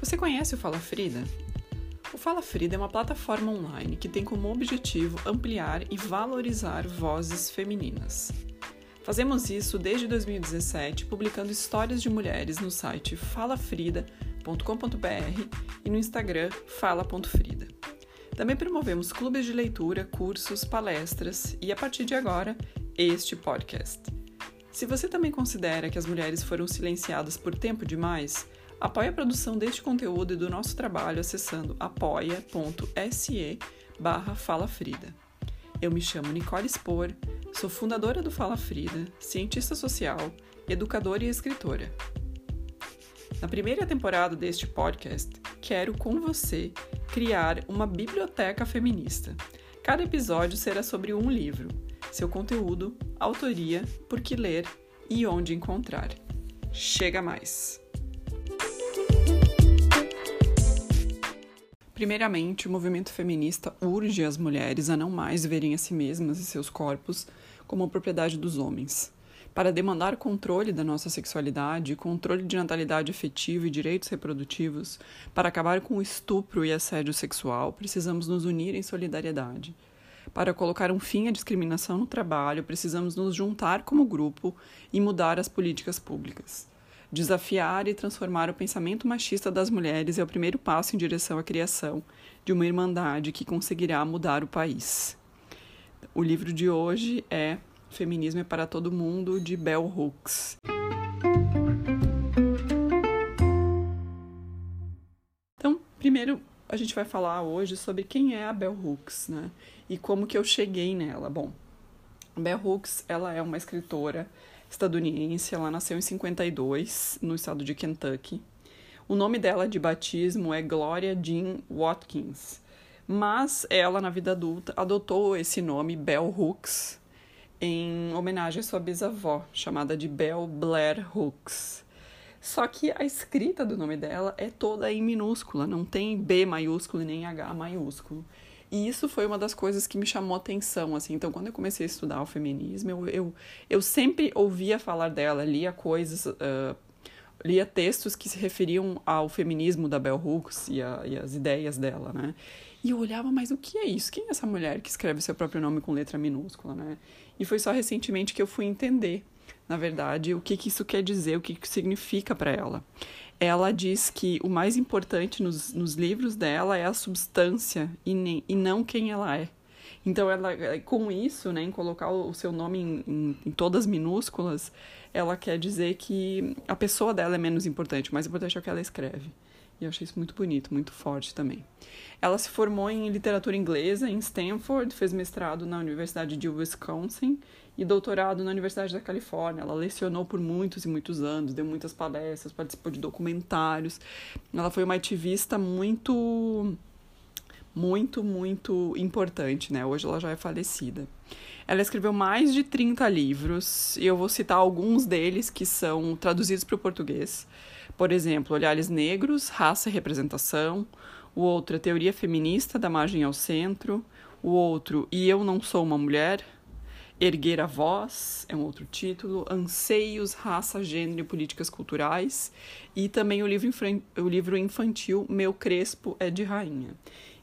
Você conhece o Fala Frida? O Fala Frida é uma plataforma online que tem como objetivo ampliar e valorizar vozes femininas. Fazemos isso desde 2017, publicando histórias de mulheres no site falafrida.com.br e no Instagram fala.frida. Também promovemos clubes de leitura, cursos, palestras e, a partir de agora, este podcast. Se você também considera que as mulheres foram silenciadas por tempo demais, Apoie a produção deste conteúdo e do nosso trabalho acessando apoia.se barra Fala Frida. Eu me chamo Nicole Spor, sou fundadora do Fala Frida, cientista social, educadora e escritora. Na primeira temporada deste podcast, quero com você criar uma biblioteca feminista. Cada episódio será sobre um livro, seu conteúdo, autoria, por que ler e onde encontrar. Chega mais! Primeiramente, o movimento feminista urge as mulheres a não mais verem a si mesmas e seus corpos como propriedade dos homens. Para demandar controle da nossa sexualidade, controle de natalidade afetiva e direitos reprodutivos, para acabar com o estupro e assédio sexual, precisamos nos unir em solidariedade. Para colocar um fim à discriminação no trabalho, precisamos nos juntar como grupo e mudar as políticas públicas. Desafiar e transformar o pensamento machista das mulheres é o primeiro passo em direção à criação de uma irmandade que conseguirá mudar o país. O livro de hoje é Feminismo é para Todo Mundo, de Bell Hooks. Então, primeiro a gente vai falar hoje sobre quem é a Bell Hooks, né? E como que eu cheguei nela. Bom, Bell Hooks, ela é uma escritora estadunidense. Ela nasceu em 52, no estado de Kentucky. O nome dela de batismo é Gloria Jean Watkins, mas ela, na vida adulta, adotou esse nome Bell Hooks em homenagem à sua bisavó, chamada de Bell Blair Hooks. Só que a escrita do nome dela é toda em minúscula, não tem B maiúsculo nem H maiúsculo. E isso foi uma das coisas que me chamou atenção, assim. Então, quando eu comecei a estudar o feminismo, eu, eu, eu sempre ouvia falar dela, lia coisas, uh, lia textos que se referiam ao feminismo da Bell Hooks e, a, e as ideias dela, né? E eu olhava, mas o que é isso? Quem é essa mulher que escreve seu próprio nome com letra minúscula, né? E foi só recentemente que eu fui entender, na verdade, o que, que isso quer dizer, o que, que significa para ela ela diz que o mais importante nos, nos livros dela é a substância e, nem, e não quem ela é. Então, ela, com isso, né, em colocar o seu nome em, em, em, todas minúsculas, ela quer dizer que a pessoa dela é menos importante, o mais importante é o que ela escreve. E eu achei isso muito bonito, muito forte também. Ela se formou em literatura inglesa em Stanford, fez mestrado na Universidade de Wisconsin e doutorado na Universidade da Califórnia. Ela lecionou por muitos e muitos anos, deu muitas palestras, participou de documentários. Ela foi uma ativista muito muito, muito importante, né? Hoje ela já é falecida. Ela escreveu mais de 30 livros e eu vou citar alguns deles que são traduzidos para o português. Por exemplo, Olhares Negros, Raça e Representação. O outro é Teoria Feminista, da Margem ao Centro. O outro, E Eu Não Sou Uma Mulher, Erguer a Voz é um outro título, Anseios, Raça, Gênero e Políticas Culturais, e também o livro, o livro infantil Meu Crespo é de Rainha.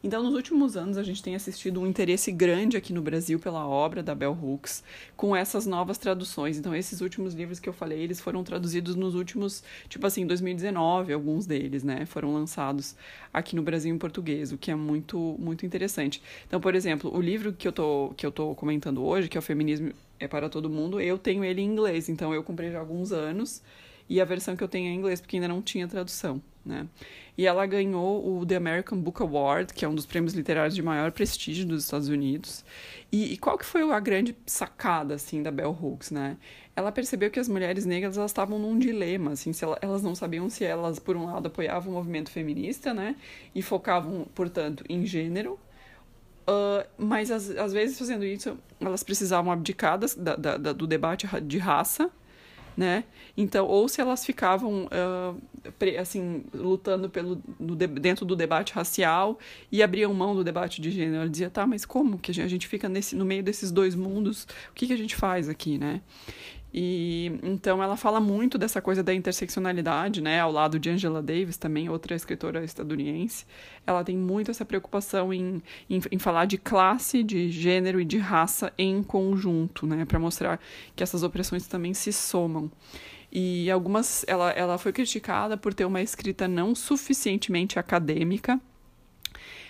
Então, nos últimos anos, a gente tem assistido um interesse grande aqui no Brasil pela obra da Bell Hooks, com essas novas traduções. Então, esses últimos livros que eu falei, eles foram traduzidos nos últimos, tipo assim, 2019, alguns deles, né? Foram lançados aqui no Brasil em português, o que é muito, muito interessante. Então, por exemplo, o livro que eu tô, que eu tô comentando hoje, que é o Feminismo é para Todo Mundo, eu tenho ele em inglês, então eu comprei já há alguns anos, e a versão que eu tenho é em inglês, porque ainda não tinha tradução, né? E ela ganhou o The American Book Award, que é um dos prêmios literários de maior prestígio dos Estados Unidos. E, e qual que foi a grande sacada, assim, da Bell Hooks, né? Ela percebeu que as mulheres negras, elas estavam num dilema, assim, se ela, elas não sabiam se elas, por um lado, apoiavam o movimento feminista, né? E focavam, portanto, em gênero, Uh, mas às, vezes fazendo isso elas precisavam abdicar da, da, da, do debate de raça né? Então, ou se elas ficavam uh, assim lutando pelo dentro do debate racial e abriam mão do debate de gênero, ela dizia, tá, mas como que a gente fica nesse no meio desses dois mundos? O que que a gente faz aqui, né? E então ela fala muito dessa coisa da interseccionalidade, né, ao lado de Angela Davis, também outra escritora estadunidense. Ela tem muito essa preocupação em, em, em falar de classe, de gênero e de raça em conjunto, né, para mostrar que essas opressões também se somam. E algumas ela, ela foi criticada por ter uma escrita não suficientemente acadêmica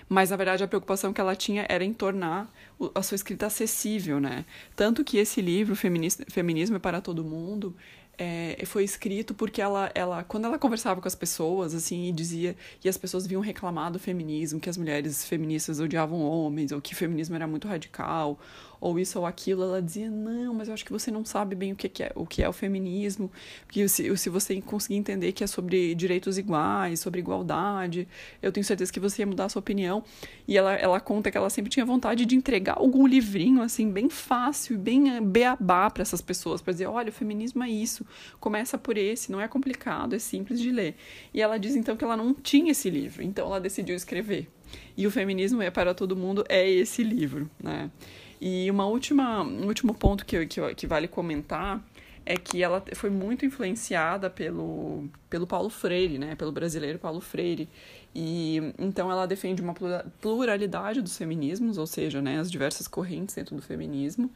mas na verdade a preocupação que ela tinha era em tornar a sua escrita acessível, né? Tanto que esse livro, Feminismo é para Todo Mundo, é, foi escrito porque ela, ela, quando ela conversava com as pessoas, assim, e dizia, e as pessoas vinham reclamar do feminismo, que as mulheres feministas odiavam homens, ou que o feminismo era muito radical, ou isso ou aquilo, ela dizia, não, mas eu acho que você não sabe bem o que é o, que é o feminismo, porque se, se você conseguir entender que é sobre direitos iguais, sobre igualdade, eu tenho certeza que você ia mudar a sua opinião. E ela, ela conta que ela sempre tinha vontade de entregar algum livrinho, assim, bem fácil, bem eh, beabá para essas pessoas, para dizer, olha, o feminismo é isso, começa por esse, não é complicado, é simples de ler. E ela diz, então, que ela não tinha esse livro, então ela decidiu escrever. E o feminismo é para todo mundo é esse livro, né? E uma última, um último ponto que, que, que vale comentar é que ela foi muito influenciada pelo, pelo Paulo Freire, né? Pelo brasileiro Paulo Freire. E então ela defende uma pluralidade dos feminismos, ou seja, né, as diversas correntes dentro do feminismo.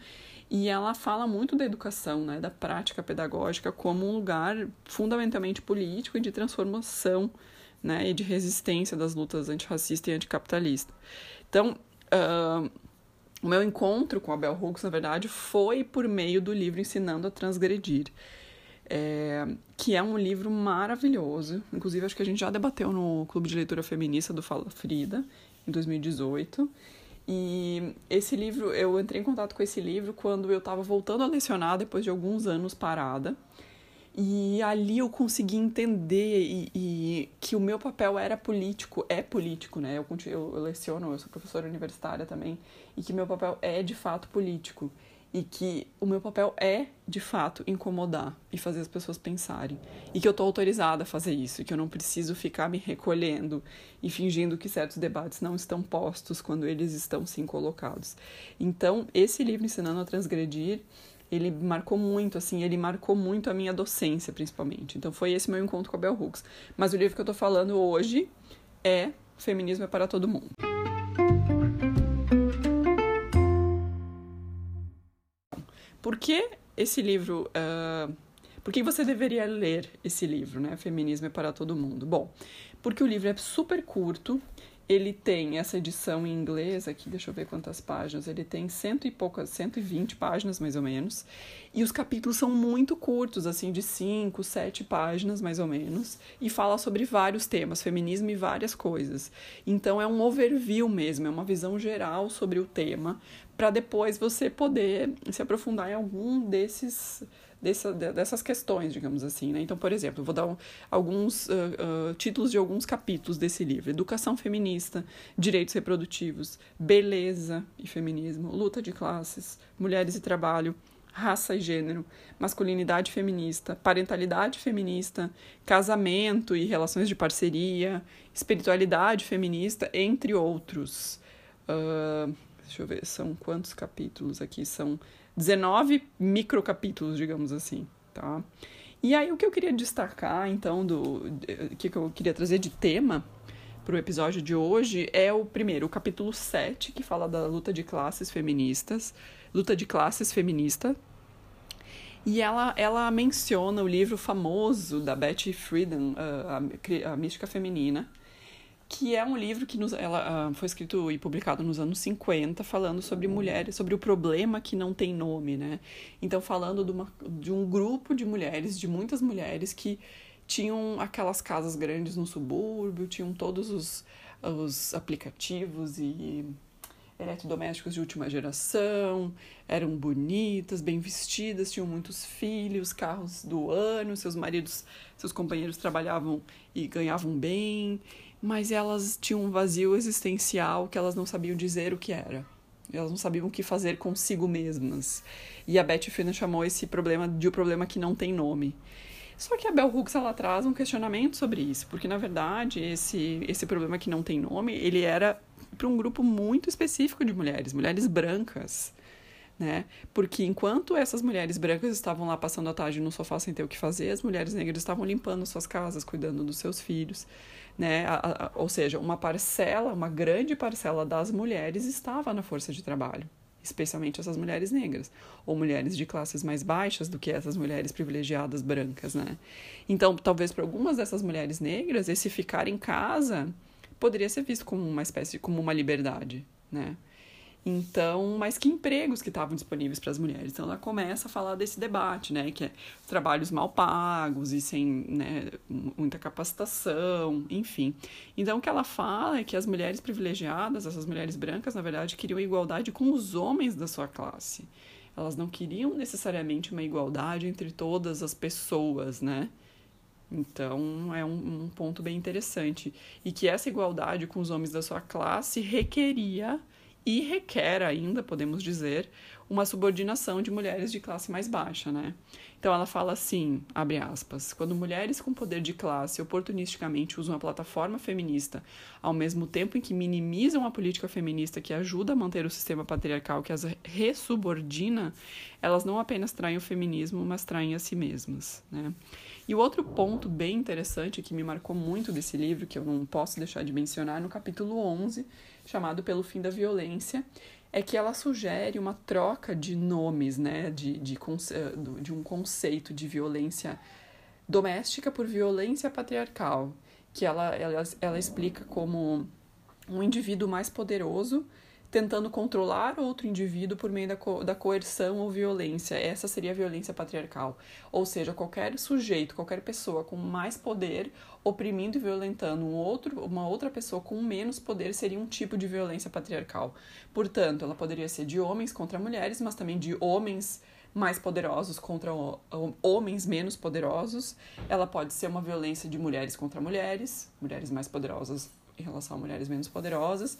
E ela fala muito da educação, né, da prática pedagógica como um lugar fundamentalmente político e de transformação, né, e de resistência das lutas antirracista e anticapitalista. Então, uh, o meu encontro com a Bell Hooks, na verdade, foi por meio do livro Ensinando a Transgredir, é, que é um livro maravilhoso. Inclusive, acho que a gente já debateu no Clube de Leitura Feminista do Fala Frida, em 2018. E esse livro, eu entrei em contato com esse livro quando eu estava voltando a lecionar depois de alguns anos parada. E ali eu consegui entender e, e, que o meu papel era político, é político, né? Eu, eu, eu leciono, eu sou professora universitária também, e que meu papel é de fato político. E que o meu papel é, de fato, incomodar e fazer as pessoas pensarem. E que eu estou autorizada a fazer isso, e que eu não preciso ficar me recolhendo e fingindo que certos debates não estão postos quando eles estão sim colocados. Então, esse livro Ensinando a Transgredir ele marcou muito, assim, ele marcou muito a minha docência, principalmente. Então foi esse meu encontro com a Bell Hooks. Mas o livro que eu tô falando hoje é Feminismo é para Todo Mundo. Por que esse livro... Uh, por que você deveria ler esse livro, né? Feminismo é para Todo Mundo? Bom, porque o livro é super curto, ele tem essa edição em inglês aqui, deixa eu ver quantas páginas. Ele tem cento e poucas, 120 páginas mais ou menos. E os capítulos são muito curtos, assim, de 5, 7 páginas mais ou menos. E fala sobre vários temas, feminismo e várias coisas. Então é um overview mesmo, é uma visão geral sobre o tema, para depois você poder se aprofundar em algum desses dessa, dessas questões, digamos assim. Né? Então, por exemplo, vou dar alguns uh, uh, títulos de alguns capítulos desse livro: Educação Feminista, Direitos Reprodutivos, Beleza e Feminismo, Luta de Classes, Mulheres e Trabalho. Raça e gênero, masculinidade feminista, parentalidade feminista, casamento e relações de parceria, espiritualidade feminista, entre outros. Uh, deixa eu ver, são quantos capítulos aqui? São 19 microcapítulos, digamos assim, tá? E aí o que eu queria destacar, então, do que eu queria trazer de tema para o episódio de hoje é o primeiro, o capítulo 7, que fala da luta de classes feministas, luta de classes feminista. E ela, ela menciona o livro famoso da Betty Friedan, a, a Mística Feminina, que é um livro que nos, ela, uh, foi escrito e publicado nos anos 50, falando sobre mulheres, sobre o problema que não tem nome, né? Então, falando de, uma, de um grupo de mulheres, de muitas mulheres que tinham aquelas casas grandes no subúrbio, tinham todos os, os aplicativos e eletrodomésticos de última geração, eram bonitas, bem vestidas, tinham muitos filhos, carros do ano, seus maridos, seus companheiros trabalhavam e ganhavam bem mas elas tinham um vazio existencial que elas não sabiam dizer o que era. Elas não sabiam o que fazer consigo mesmas. E a Betty Friedan chamou esse problema de o um problema que não tem nome. Só que a Bell Hooks ela traz um questionamento sobre isso, porque na verdade esse esse problema que não tem nome, ele era para um grupo muito específico de mulheres, mulheres brancas, né? Porque enquanto essas mulheres brancas estavam lá passando a tarde no sofá sem ter o que fazer, as mulheres negras estavam limpando suas casas, cuidando dos seus filhos, né? A, a, ou seja, uma parcela, uma grande parcela das mulheres estava na força de trabalho, especialmente essas mulheres negras, ou mulheres de classes mais baixas do que essas mulheres privilegiadas brancas, né? Então, talvez para algumas dessas mulheres negras, esse ficar em casa poderia ser visto como uma espécie, como uma liberdade, né? Então, mas que empregos que estavam disponíveis para as mulheres? Então, ela começa a falar desse debate, né? Que é trabalhos mal pagos e sem né, muita capacitação, enfim. Então, o que ela fala é que as mulheres privilegiadas, essas mulheres brancas, na verdade, queriam igualdade com os homens da sua classe. Elas não queriam necessariamente uma igualdade entre todas as pessoas, né? Então, é um, um ponto bem interessante. E que essa igualdade com os homens da sua classe requeria e requer ainda, podemos dizer, uma subordinação de mulheres de classe mais baixa, né? Então ela fala assim, abre aspas, quando mulheres com poder de classe oportunisticamente usam a plataforma feminista ao mesmo tempo em que minimizam a política feminista que ajuda a manter o sistema patriarcal que as ressubordina, elas não apenas traem o feminismo, mas traem a si mesmas, né? E o outro ponto bem interessante que me marcou muito desse livro, que eu não posso deixar de mencionar, no capítulo 11, chamado Pelo Fim da Violência, é que ela sugere uma troca de nomes, né, de, de, de um conceito de violência doméstica por violência patriarcal, que ela, ela, ela explica como um indivíduo mais poderoso tentando controlar outro indivíduo por meio da, co da coerção ou violência. Essa seria a violência patriarcal. Ou seja, qualquer sujeito, qualquer pessoa com mais poder oprimindo e violentando um outro, uma outra pessoa com menos poder seria um tipo de violência patriarcal. Portanto, ela poderia ser de homens contra mulheres, mas também de homens mais poderosos contra homens menos poderosos. Ela pode ser uma violência de mulheres contra mulheres, mulheres mais poderosas em relação a mulheres menos poderosas,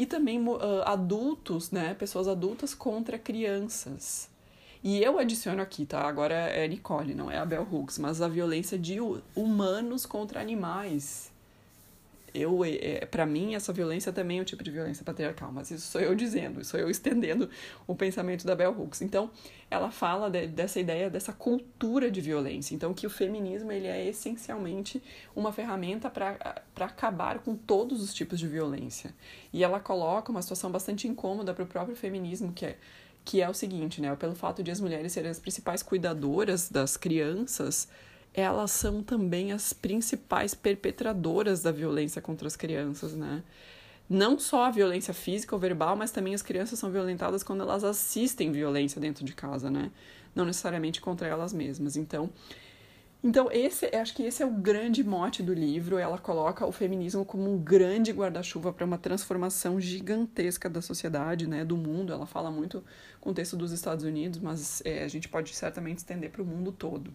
e também uh, adultos, né, pessoas adultas contra crianças. E eu adiciono aqui, tá? Agora é Nicole, não é a Bell Hooks, mas a violência de humanos contra animais eu é, para mim essa violência também é um tipo de violência patriarcal, mas isso sou eu dizendo, isso sou eu estendendo o pensamento da Bell Hooks. Então, ela fala de, dessa ideia dessa cultura de violência. Então, que o feminismo ele é essencialmente uma ferramenta para acabar com todos os tipos de violência. E ela coloca uma situação bastante incômoda para o próprio feminismo, que é que é o seguinte, né? Pelo fato de as mulheres serem as principais cuidadoras das crianças, elas são também as principais perpetradoras da violência contra as crianças, né? Não só a violência física ou verbal, mas também as crianças são violentadas quando elas assistem violência dentro de casa, né? Não necessariamente contra elas mesmas. Então, então esse, acho que esse é o grande mote do livro. Ela coloca o feminismo como um grande guarda-chuva para uma transformação gigantesca da sociedade, né, do mundo. Ela fala muito com o texto dos Estados Unidos, mas é, a gente pode certamente estender para o mundo todo.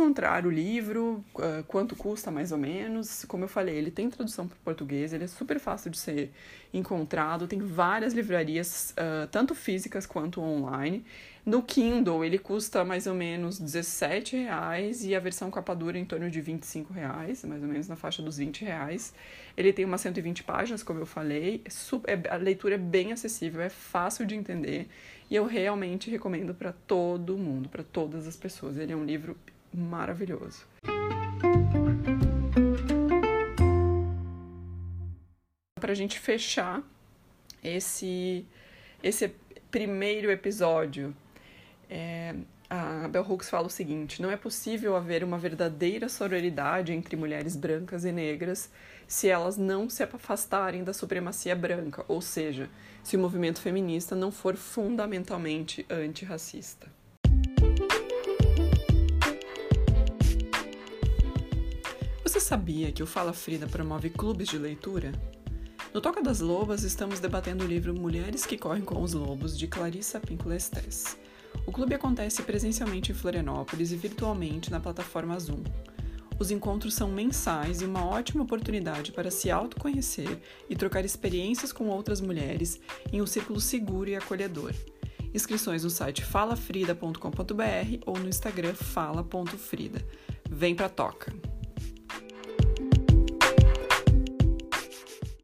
Encontrar o livro? Uh, quanto custa mais ou menos? Como eu falei, ele tem tradução para português, ele é super fácil de ser encontrado, tem várias livrarias, uh, tanto físicas quanto online. No Kindle, ele custa mais ou menos 17,00 reais e a versão capa dura em torno de 25,00 reais, mais ou menos na faixa dos 20,00 reais. Ele tem umas 120 páginas, como eu falei, é super, é, a leitura é bem acessível, é fácil de entender e eu realmente recomendo para todo mundo, para todas as pessoas. Ele é um livro maravilhoso. Para a gente fechar esse, esse primeiro episódio, é, a Bell Hooks fala o seguinte: não é possível haver uma verdadeira sororidade entre mulheres brancas e negras se elas não se afastarem da supremacia branca, ou seja, se o movimento feminista não for fundamentalmente antirracista. Você sabia que o Fala Frida promove clubes de leitura? No Toca das Lobas, estamos debatendo o livro Mulheres que Correm com os Lobos, de Clarissa Pinkola Estes. O clube acontece presencialmente em Florianópolis e virtualmente na plataforma Zoom. Os encontros são mensais e uma ótima oportunidade para se autoconhecer e trocar experiências com outras mulheres em um círculo seguro e acolhedor. Inscrições no site falafrida.com.br ou no Instagram fala.frida. Vem pra toca!